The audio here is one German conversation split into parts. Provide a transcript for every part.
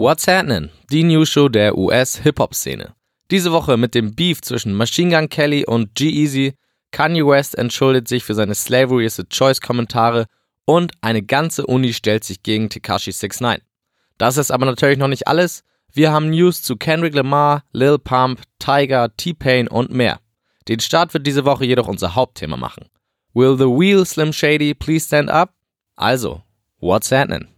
What's Happening? Die News-Show der US-Hip-Hop-Szene. Diese Woche mit dem Beef zwischen Machine Gun Kelly und G-Eazy, Kanye West entschuldigt sich für seine Slavery is a Choice Kommentare und eine ganze Uni stellt sich gegen Tekashi 69. Das ist aber natürlich noch nicht alles. Wir haben News zu Kendrick Lamar, Lil Pump, Tiger, T-Pain und mehr. Den Start wird diese Woche jedoch unser Hauptthema machen. Will the wheel Slim Shady please stand up? Also, what's happening?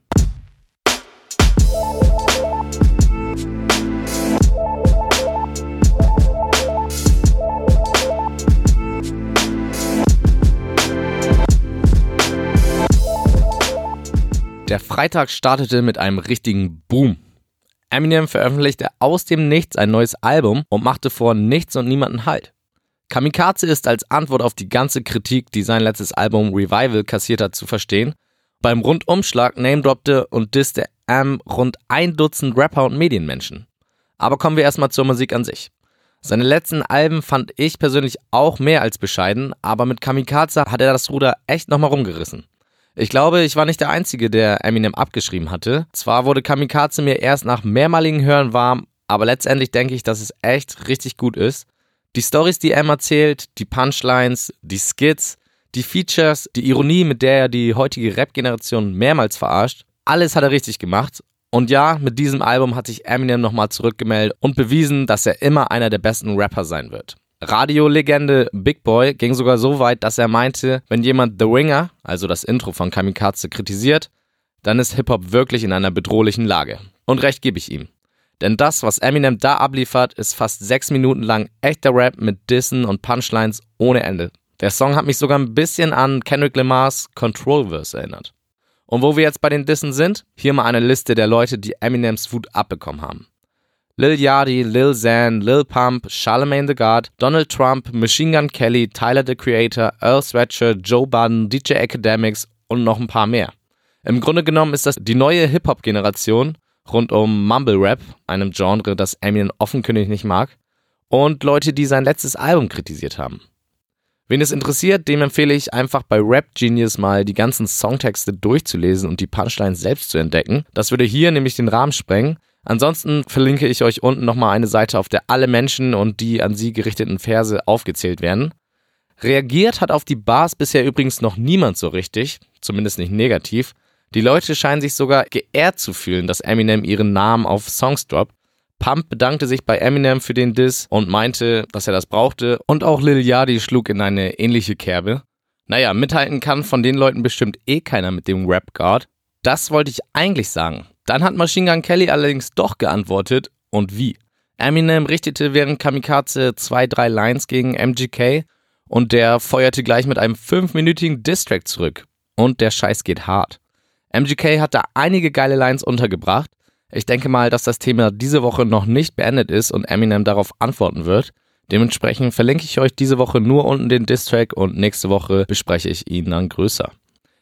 Freitag startete mit einem richtigen Boom. Eminem veröffentlichte aus dem Nichts ein neues Album und machte vor nichts und niemanden Halt. Kamikaze ist als Antwort auf die ganze Kritik, die sein letztes Album Revival kassiert hat, zu verstehen. Beim Rundumschlag namedroppte und disste M rund ein Dutzend Rapper und Medienmenschen. Aber kommen wir erstmal zur Musik an sich. Seine letzten Alben fand ich persönlich auch mehr als bescheiden, aber mit Kamikaze hat er das Ruder echt nochmal rumgerissen. Ich glaube, ich war nicht der Einzige, der Eminem abgeschrieben hatte. Zwar wurde Kamikaze mir erst nach mehrmaligen Hören warm, aber letztendlich denke ich, dass es echt richtig gut ist. Die Stories, die er erzählt, die Punchlines, die Skits, die Features, die Ironie, mit der er die heutige Rap-Generation mehrmals verarscht, alles hat er richtig gemacht. Und ja, mit diesem Album hat sich Eminem nochmal zurückgemeldet und bewiesen, dass er immer einer der besten Rapper sein wird. Radiolegende Big Boy ging sogar so weit, dass er meinte, wenn jemand The Ringer, also das Intro von Kamikaze, kritisiert, dann ist Hip-Hop wirklich in einer bedrohlichen Lage. Und recht gebe ich ihm. Denn das, was Eminem da abliefert, ist fast sechs Minuten lang echter Rap mit Dissen und Punchlines ohne Ende. Der Song hat mich sogar ein bisschen an Kendrick Lamars Control-Verse erinnert. Und wo wir jetzt bei den Dissen sind, hier mal eine Liste der Leute, die Eminems Wut abbekommen haben. Lil Yachty, Lil Xan, Lil Pump, Charlemagne the God, Donald Trump, Machine Gun Kelly, Tyler the Creator, Earl Sweatshirt, Joe Budden, DJ Academics und noch ein paar mehr. Im Grunde genommen ist das die neue Hip-Hop-Generation rund um Mumble Rap, einem Genre, das Eminem offenkundig nicht mag, und Leute, die sein letztes Album kritisiert haben. Wen es interessiert, dem empfehle ich einfach bei Rap Genius mal die ganzen Songtexte durchzulesen und die Punchlines selbst zu entdecken. Das würde hier nämlich den Rahmen sprengen. Ansonsten verlinke ich euch unten nochmal eine Seite, auf der alle Menschen und die an sie gerichteten Verse aufgezählt werden. Reagiert hat auf die Bars bisher übrigens noch niemand so richtig, zumindest nicht negativ. Die Leute scheinen sich sogar geehrt zu fühlen, dass Eminem ihren Namen auf Songs droppt. Pump bedankte sich bei Eminem für den Diss und meinte, dass er das brauchte. Und auch Lil Yachty schlug in eine ähnliche Kerbe. Naja, mithalten kann von den Leuten bestimmt eh keiner mit dem Rap-Guard. Das wollte ich eigentlich sagen. Dann hat Machine Gun Kelly allerdings doch geantwortet und wie. Eminem richtete während Kamikaze zwei, drei Lines gegen MGK und der feuerte gleich mit einem fünfminütigen Distrack zurück. Und der Scheiß geht hart. MGK hat da einige geile Lines untergebracht. Ich denke mal, dass das Thema diese Woche noch nicht beendet ist und Eminem darauf antworten wird. Dementsprechend verlinke ich euch diese Woche nur unten den Distrack und nächste Woche bespreche ich ihn dann größer.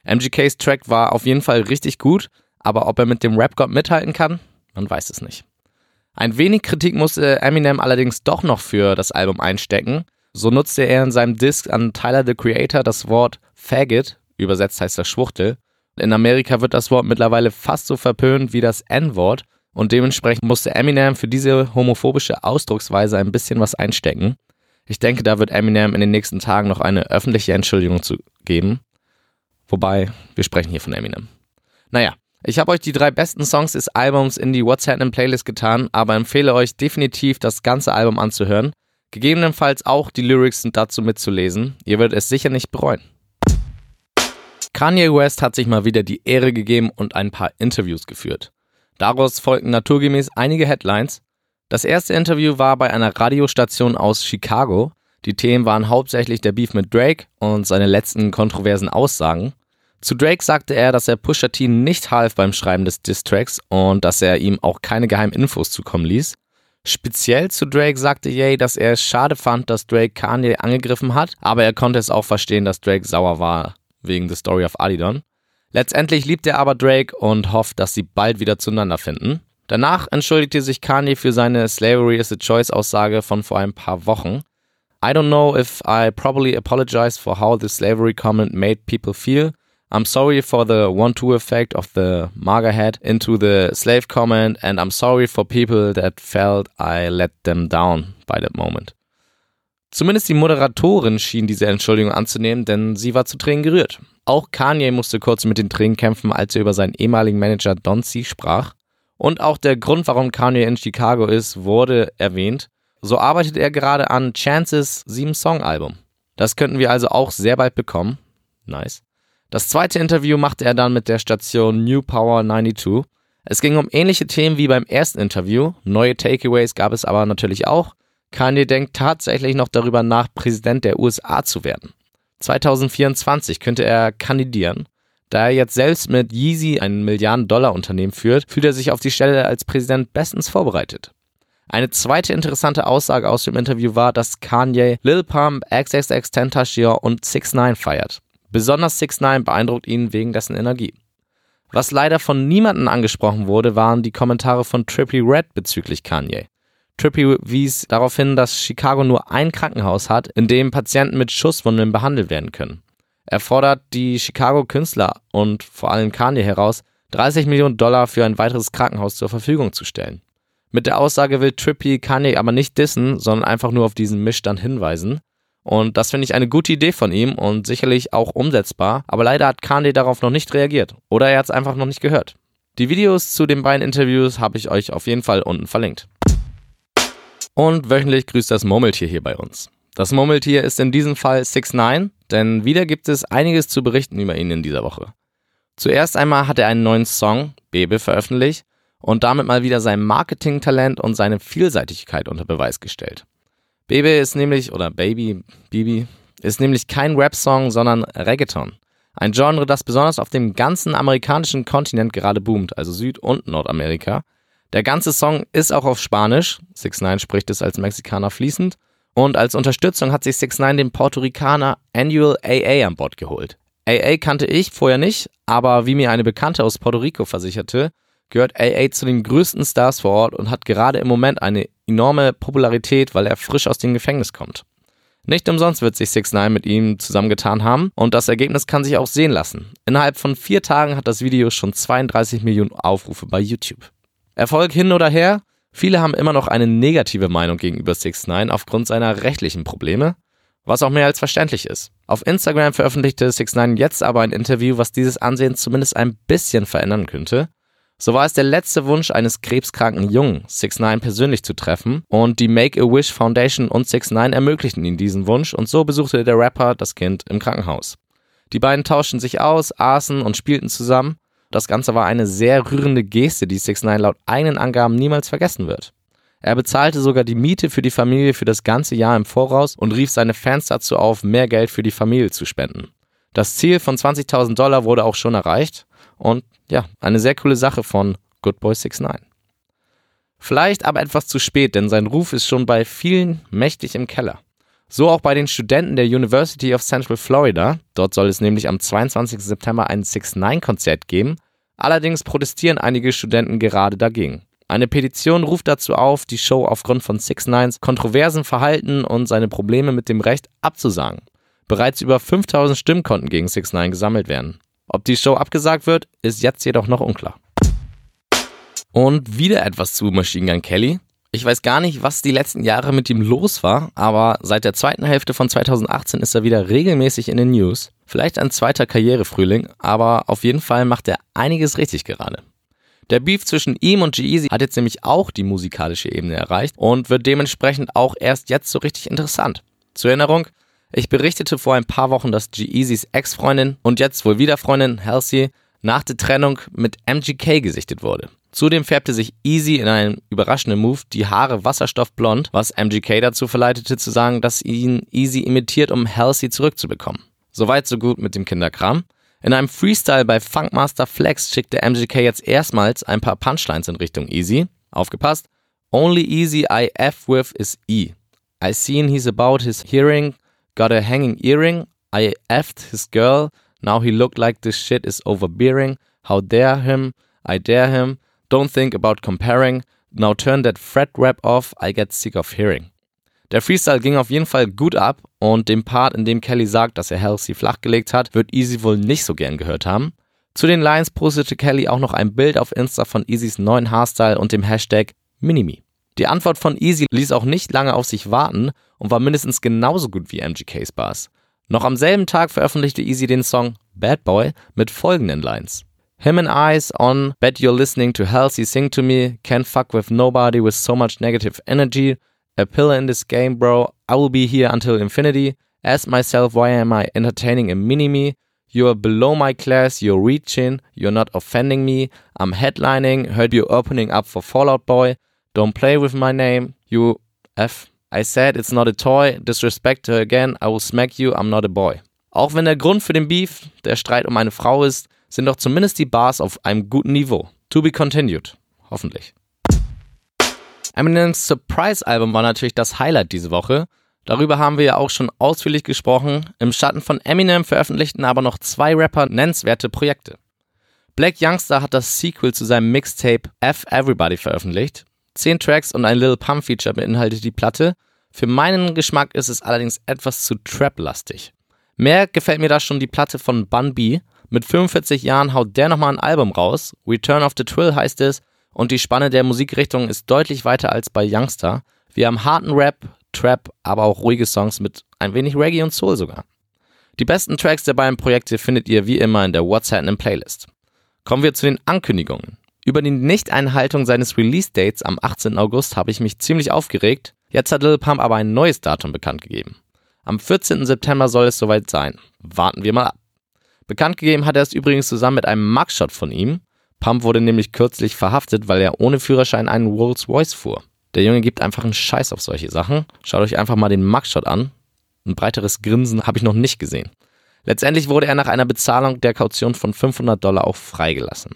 MGKs Track war auf jeden Fall richtig gut, aber ob er mit dem Rap-God mithalten kann, man weiß es nicht. Ein wenig Kritik musste Eminem allerdings doch noch für das Album einstecken. So nutzte er in seinem Disc an Tyler the Creator das Wort Faggot, übersetzt heißt das Schwuchtel. In Amerika wird das Wort mittlerweile fast so verpönt wie das N-Wort und dementsprechend musste Eminem für diese homophobische Ausdrucksweise ein bisschen was einstecken. Ich denke, da wird Eminem in den nächsten Tagen noch eine öffentliche Entschuldigung zu geben. Wobei, wir sprechen hier von Eminem. Naja, ich habe euch die drei besten Songs des Albums in die What's Happening Playlist getan, aber empfehle euch definitiv, das ganze Album anzuhören. Gegebenenfalls auch die Lyrics dazu mitzulesen. Ihr werdet es sicher nicht bereuen. Kanye West hat sich mal wieder die Ehre gegeben und ein paar Interviews geführt. Daraus folgten naturgemäß einige Headlines. Das erste Interview war bei einer Radiostation aus Chicago. Die Themen waren hauptsächlich der Beef mit Drake und seine letzten kontroversen Aussagen. Zu Drake sagte er, dass er Pusha T nicht half beim Schreiben des Distracks und dass er ihm auch keine geheimen Infos zukommen ließ. Speziell zu Drake sagte Ye, dass er es schade fand, dass Drake Kanye angegriffen hat, aber er konnte es auch verstehen, dass Drake sauer war wegen The Story of Adidon. Letztendlich liebt er aber Drake und hofft, dass sie bald wieder zueinander finden. Danach entschuldigte sich Kanye für seine Slavery is a Choice Aussage von vor ein paar Wochen. I don't know if I probably apologize for how the slavery comment made people feel. I'm sorry for the one-two effect of the MAGA head into the slave comment and I'm sorry for people that felt I let them down by that moment. Zumindest die Moderatorin schien diese Entschuldigung anzunehmen, denn sie war zu Tränen gerührt. Auch Kanye musste kurz mit den Tränen kämpfen, als er über seinen ehemaligen Manager Don C. sprach. Und auch der Grund, warum Kanye in Chicago ist, wurde erwähnt. So arbeitet er gerade an Chances 7-Song-Album. Das könnten wir also auch sehr bald bekommen. Nice. Das zweite Interview machte er dann mit der Station New Power 92. Es ging um ähnliche Themen wie beim ersten Interview. Neue Takeaways gab es aber natürlich auch. Kanye denkt tatsächlich noch darüber nach, Präsident der USA zu werden. 2024 könnte er kandidieren. Da er jetzt selbst mit Yeezy ein Milliarden-Dollar-Unternehmen führt, fühlt er sich auf die Stelle als Präsident bestens vorbereitet. Eine zweite interessante Aussage aus dem Interview war, dass Kanye Lil Pump, XXX Tentacion und 6 9 feiert. Besonders 6 9 beeindruckt ihn wegen dessen Energie. Was leider von niemandem angesprochen wurde, waren die Kommentare von Trippy Red bezüglich Kanye. Trippy wies darauf hin, dass Chicago nur ein Krankenhaus hat, in dem Patienten mit Schusswunden behandelt werden können. Er fordert die Chicago-Künstler und vor allem Kanye heraus, 30 Millionen Dollar für ein weiteres Krankenhaus zur Verfügung zu stellen. Mit der Aussage will Trippy Kanye aber nicht dissen, sondern einfach nur auf diesen Missstand hinweisen. Und das finde ich eine gute Idee von ihm und sicherlich auch umsetzbar, aber leider hat Kanye darauf noch nicht reagiert oder er hat es einfach noch nicht gehört. Die Videos zu den beiden Interviews habe ich euch auf jeden Fall unten verlinkt. Und wöchentlich grüßt das Murmeltier hier bei uns. Das Murmeltier ist in diesem Fall 6 9 denn wieder gibt es einiges zu berichten über ihn in dieser Woche. Zuerst einmal hat er einen neuen Song, Bebe, veröffentlicht und damit mal wieder sein Marketingtalent und seine Vielseitigkeit unter Beweis gestellt. Bebe ist nämlich, oder Baby, Bibi, ist nämlich kein Rap-Song, sondern Reggaeton. Ein Genre, das besonders auf dem ganzen amerikanischen Kontinent gerade boomt, also Süd- und Nordamerika. Der ganze Song ist auch auf Spanisch, 6 9 spricht es als Mexikaner fließend, und als Unterstützung hat sich 6 9 den Puerto Ricaner Annual AA an Bord geholt. AA kannte ich vorher nicht, aber wie mir eine Bekannte aus Puerto Rico versicherte, gehört AA zu den größten Stars vor Ort und hat gerade im Moment eine enorme Popularität, weil er frisch aus dem Gefängnis kommt. Nicht umsonst wird sich 6 9 mit ihm zusammengetan haben und das Ergebnis kann sich auch sehen lassen. Innerhalb von vier Tagen hat das Video schon 32 Millionen Aufrufe bei YouTube. Erfolg hin oder her, viele haben immer noch eine negative Meinung gegenüber 6 9 aufgrund seiner rechtlichen Probleme, was auch mehr als verständlich ist. Auf Instagram veröffentlichte 6 9 jetzt aber ein Interview, was dieses Ansehen zumindest ein bisschen verändern könnte. So war es der letzte Wunsch eines krebskranken Jungen, 6 9 persönlich zu treffen und die Make-A-Wish Foundation und 6 9 ermöglichten ihm diesen Wunsch und so besuchte der Rapper das Kind im Krankenhaus. Die beiden tauschten sich aus, aßen und spielten zusammen. Das Ganze war eine sehr rührende Geste, die 6 9 laut eigenen Angaben niemals vergessen wird. Er bezahlte sogar die Miete für die Familie für das ganze Jahr im Voraus und rief seine Fans dazu auf, mehr Geld für die Familie zu spenden. Das Ziel von 20.000 Dollar wurde auch schon erreicht und ja, eine sehr coole Sache von Good Boy 69. Vielleicht aber etwas zu spät, denn sein Ruf ist schon bei vielen mächtig im Keller. So auch bei den Studenten der University of Central Florida. Dort soll es nämlich am 22. September ein 6-9-Konzert geben. Allerdings protestieren einige Studenten gerade dagegen. Eine Petition ruft dazu auf, die Show aufgrund von 6 9s kontroversen Verhalten und seine Probleme mit dem Recht abzusagen. Bereits über 5000 Stimmen konnten gegen 6 9 gesammelt werden. Ob die Show abgesagt wird, ist jetzt jedoch noch unklar. Und wieder etwas zu Machine Gun Kelly. Ich weiß gar nicht, was die letzten Jahre mit ihm los war, aber seit der zweiten Hälfte von 2018 ist er wieder regelmäßig in den News. Vielleicht ein zweiter Karrierefrühling, aber auf jeden Fall macht er einiges richtig gerade. Der Beef zwischen ihm und G-Eazy hat jetzt nämlich auch die musikalische Ebene erreicht und wird dementsprechend auch erst jetzt so richtig interessant. Zur Erinnerung, ich berichtete vor ein paar Wochen, dass G-Eazys Ex-Freundin und jetzt wohl wieder Freundin Halsey nach der Trennung mit MGK gesichtet wurde. Zudem färbte sich Easy in einem überraschenden Move die Haare wasserstoffblond, was MGK dazu verleitete zu sagen, dass ihn Easy imitiert, um Halsey zurückzubekommen. Soweit so gut mit dem Kinderkram. In einem Freestyle bei Funkmaster Flex schickte MGK jetzt erstmals ein paar Punchlines in Richtung Easy. Aufgepasst. Only easy I F with is E. I seen he's about his hearing, Got a hanging earring. I effed his girl. Now he look like this shit is overbearing. How dare him? I dare him. Don't think about comparing. Now turn that fret rap off. I get sick of hearing. Der Freestyle ging auf jeden Fall gut ab und dem Part, in dem Kelly sagt, dass er Halsey flachgelegt hat, wird Easy wohl nicht so gern gehört haben. Zu den Lines postete Kelly auch noch ein Bild auf Insta von Easys neuen Haarstyle und dem Hashtag Minimi. Die Antwort von Easy ließ auch nicht lange auf sich warten und war mindestens genauso gut wie MGK's Bars. Noch am selben Tag veröffentlichte Easy den Song Bad Boy mit folgenden Lines. Him and I's on, bet you're listening to Halsey sing to me, can't fuck with nobody with so much negative energy, a pillar in this game bro, I will be here until infinity, ask myself why am I entertaining a mini-me, you're below my class, you're reaching, you're not offending me, I'm headlining, heard you opening up for Fallout Boy, don't play with my name, you F. I said it's not a toy, disrespect her again, I will smack you, I'm not a boy. Auch wenn der Grund für den Beef der Streit um eine Frau ist, sind doch zumindest die Bars auf einem guten Niveau. To be continued. Hoffentlich. Eminems Surprise-Album war natürlich das Highlight diese Woche. Darüber haben wir ja auch schon ausführlich gesprochen. Im Schatten von Eminem veröffentlichten aber noch zwei Rapper nennenswerte Projekte. Black Youngster hat das Sequel zu seinem Mixtape F Everybody veröffentlicht. Zehn Tracks und ein Lil Pump Feature beinhaltet die Platte. Für meinen Geschmack ist es allerdings etwas zu trap-lastig. Mehr gefällt mir da schon die Platte von Bun B. Mit 45 Jahren haut der nochmal ein Album raus. Return of the Twill heißt es. Und die Spanne der Musikrichtung ist deutlich weiter als bei Youngster. Wir haben harten Rap, Trap, aber auch ruhige Songs mit ein wenig Reggae und Soul sogar. Die besten Tracks der beiden Projekte findet ihr wie immer in der What's Happening Playlist. Kommen wir zu den Ankündigungen. Über die Nichteinhaltung seines Release-Dates am 18. August habe ich mich ziemlich aufgeregt. Jetzt hat Lil Pump aber ein neues Datum bekannt gegeben. Am 14. September soll es soweit sein. Warten wir mal ab. Bekannt gegeben hat er es übrigens zusammen mit einem Mugshot von ihm. Pump wurde nämlich kürzlich verhaftet, weil er ohne Führerschein einen Rolls Royce fuhr. Der Junge gibt einfach einen Scheiß auf solche Sachen. Schaut euch einfach mal den Mugshot an. Ein breiteres Grinsen habe ich noch nicht gesehen. Letztendlich wurde er nach einer Bezahlung der Kaution von 500 Dollar auch freigelassen.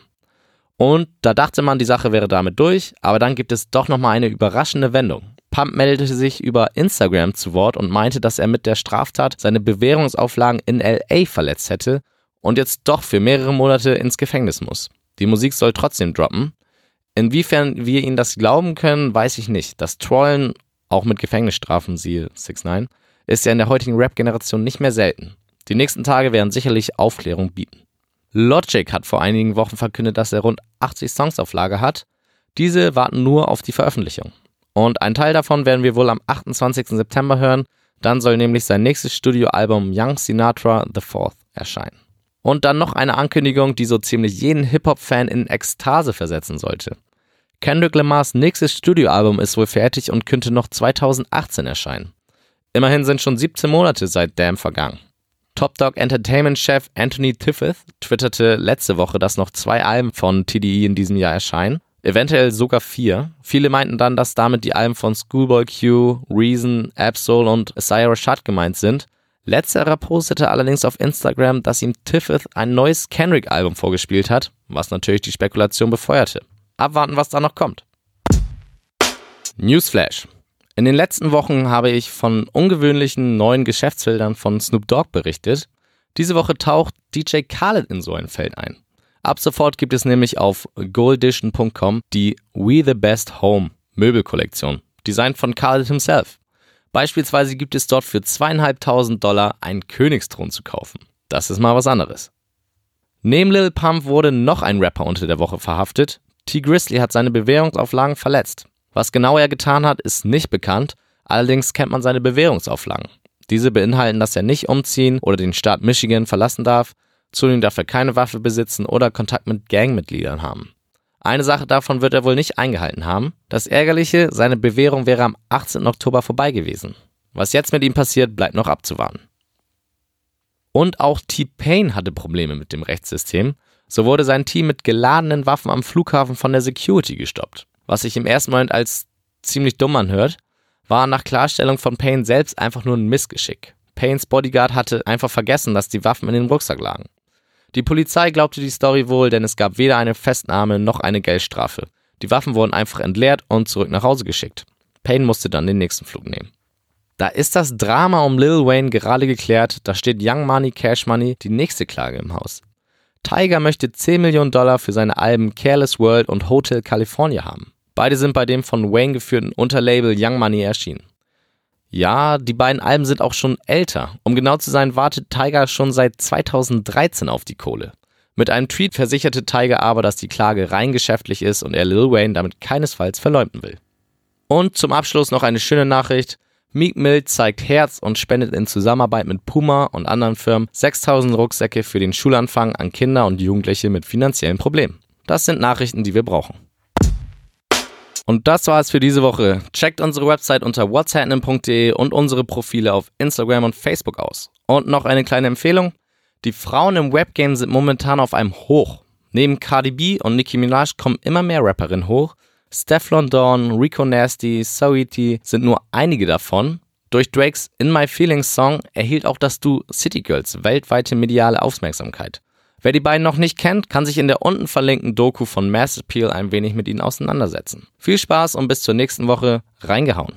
Und da dachte man, die Sache wäre damit durch, aber dann gibt es doch nochmal eine überraschende Wendung. Pump meldete sich über Instagram zu Wort und meinte, dass er mit der Straftat seine Bewährungsauflagen in LA verletzt hätte und jetzt doch für mehrere Monate ins Gefängnis muss. Die Musik soll trotzdem droppen. Inwiefern wir ihnen das glauben können, weiß ich nicht. Das Trollen, auch mit Gefängnisstrafen, siehe 6 9 ist ja in der heutigen Rap-Generation nicht mehr selten. Die nächsten Tage werden sicherlich Aufklärung bieten. Logic hat vor einigen Wochen verkündet, dass er rund 80 Songs auf Lager hat. Diese warten nur auf die Veröffentlichung. Und einen Teil davon werden wir wohl am 28. September hören. Dann soll nämlich sein nächstes Studioalbum Young Sinatra The Fourth erscheinen. Und dann noch eine Ankündigung, die so ziemlich jeden Hip-Hop-Fan in Ekstase versetzen sollte. Kendrick Lamars nächstes Studioalbum ist wohl fertig und könnte noch 2018 erscheinen. Immerhin sind schon 17 Monate seit Damn vergangen. Top Dog Entertainment Chef Anthony Tiffith twitterte letzte Woche, dass noch zwei Alben von TDE in diesem Jahr erscheinen. Eventuell sogar vier. Viele meinten dann, dass damit die Alben von Schoolboy Q, Reason, Absol und Isaiah Rashad gemeint sind. Letzterer postete allerdings auf Instagram, dass ihm Tiffith ein neues Kendrick-Album vorgespielt hat, was natürlich die Spekulation befeuerte. Abwarten, was da noch kommt. Newsflash. In den letzten Wochen habe ich von ungewöhnlichen neuen Geschäftsfeldern von Snoop Dogg berichtet. Diese Woche taucht DJ Khaled in so ein Feld ein. Ab sofort gibt es nämlich auf goldition.com die We the Best Home Möbelkollektion, designt von Khaled himself. Beispielsweise gibt es dort für zweieinhalbtausend Dollar einen Königsthron zu kaufen. Das ist mal was anderes. Neben Lil Pump wurde noch ein Rapper unter der Woche verhaftet. T. Grizzly hat seine Bewährungsauflagen verletzt. Was genau er getan hat, ist nicht bekannt, allerdings kennt man seine Bewährungsauflagen. Diese beinhalten, dass er nicht umziehen oder den Staat Michigan verlassen darf, zudem darf er keine Waffe besitzen oder Kontakt mit Gangmitgliedern haben. Eine Sache davon wird er wohl nicht eingehalten haben. Das Ärgerliche, seine Bewährung wäre am 18. Oktober vorbei gewesen. Was jetzt mit ihm passiert, bleibt noch abzuwarten. Und auch T-Pain hatte Probleme mit dem Rechtssystem. So wurde sein Team mit geladenen Waffen am Flughafen von der Security gestoppt was sich im ersten Moment als ziemlich dumm anhört, war nach Klarstellung von Payne selbst einfach nur ein Missgeschick. Paynes Bodyguard hatte einfach vergessen, dass die Waffen in dem Rucksack lagen. Die Polizei glaubte die Story wohl, denn es gab weder eine Festnahme noch eine Geldstrafe. Die Waffen wurden einfach entleert und zurück nach Hause geschickt. Payne musste dann den nächsten Flug nehmen. Da ist das Drama um Lil Wayne gerade geklärt, da steht Young Money Cash Money die nächste Klage im Haus. Tiger möchte 10 Millionen Dollar für seine Alben Careless World und Hotel California haben. Beide sind bei dem von Wayne geführten Unterlabel Young Money erschienen. Ja, die beiden Alben sind auch schon älter. Um genau zu sein, wartet Tiger schon seit 2013 auf die Kohle. Mit einem Tweet versicherte Tiger aber, dass die Klage rein geschäftlich ist und er Lil Wayne damit keinesfalls verleumden will. Und zum Abschluss noch eine schöne Nachricht. Meek Mill zeigt Herz und spendet in Zusammenarbeit mit Puma und anderen Firmen 6000 Rucksäcke für den Schulanfang an Kinder und Jugendliche mit finanziellen Problemen. Das sind Nachrichten, die wir brauchen. Und das war es für diese Woche. Checkt unsere Website unter whatshappening.de und unsere Profile auf Instagram und Facebook aus. Und noch eine kleine Empfehlung. Die Frauen im Webgame sind momentan auf einem Hoch. Neben Cardi B und Nicki Minaj kommen immer mehr Rapperinnen hoch. Stefflon Dawn, Rico Nasty, Saweetie sind nur einige davon. Durch Drakes In My Feelings Song erhielt auch das Du City Girls weltweite mediale Aufmerksamkeit. Wer die beiden noch nicht kennt, kann sich in der unten verlinkten Doku von Mass Appeal ein wenig mit ihnen auseinandersetzen. Viel Spaß und bis zur nächsten Woche. Reingehauen.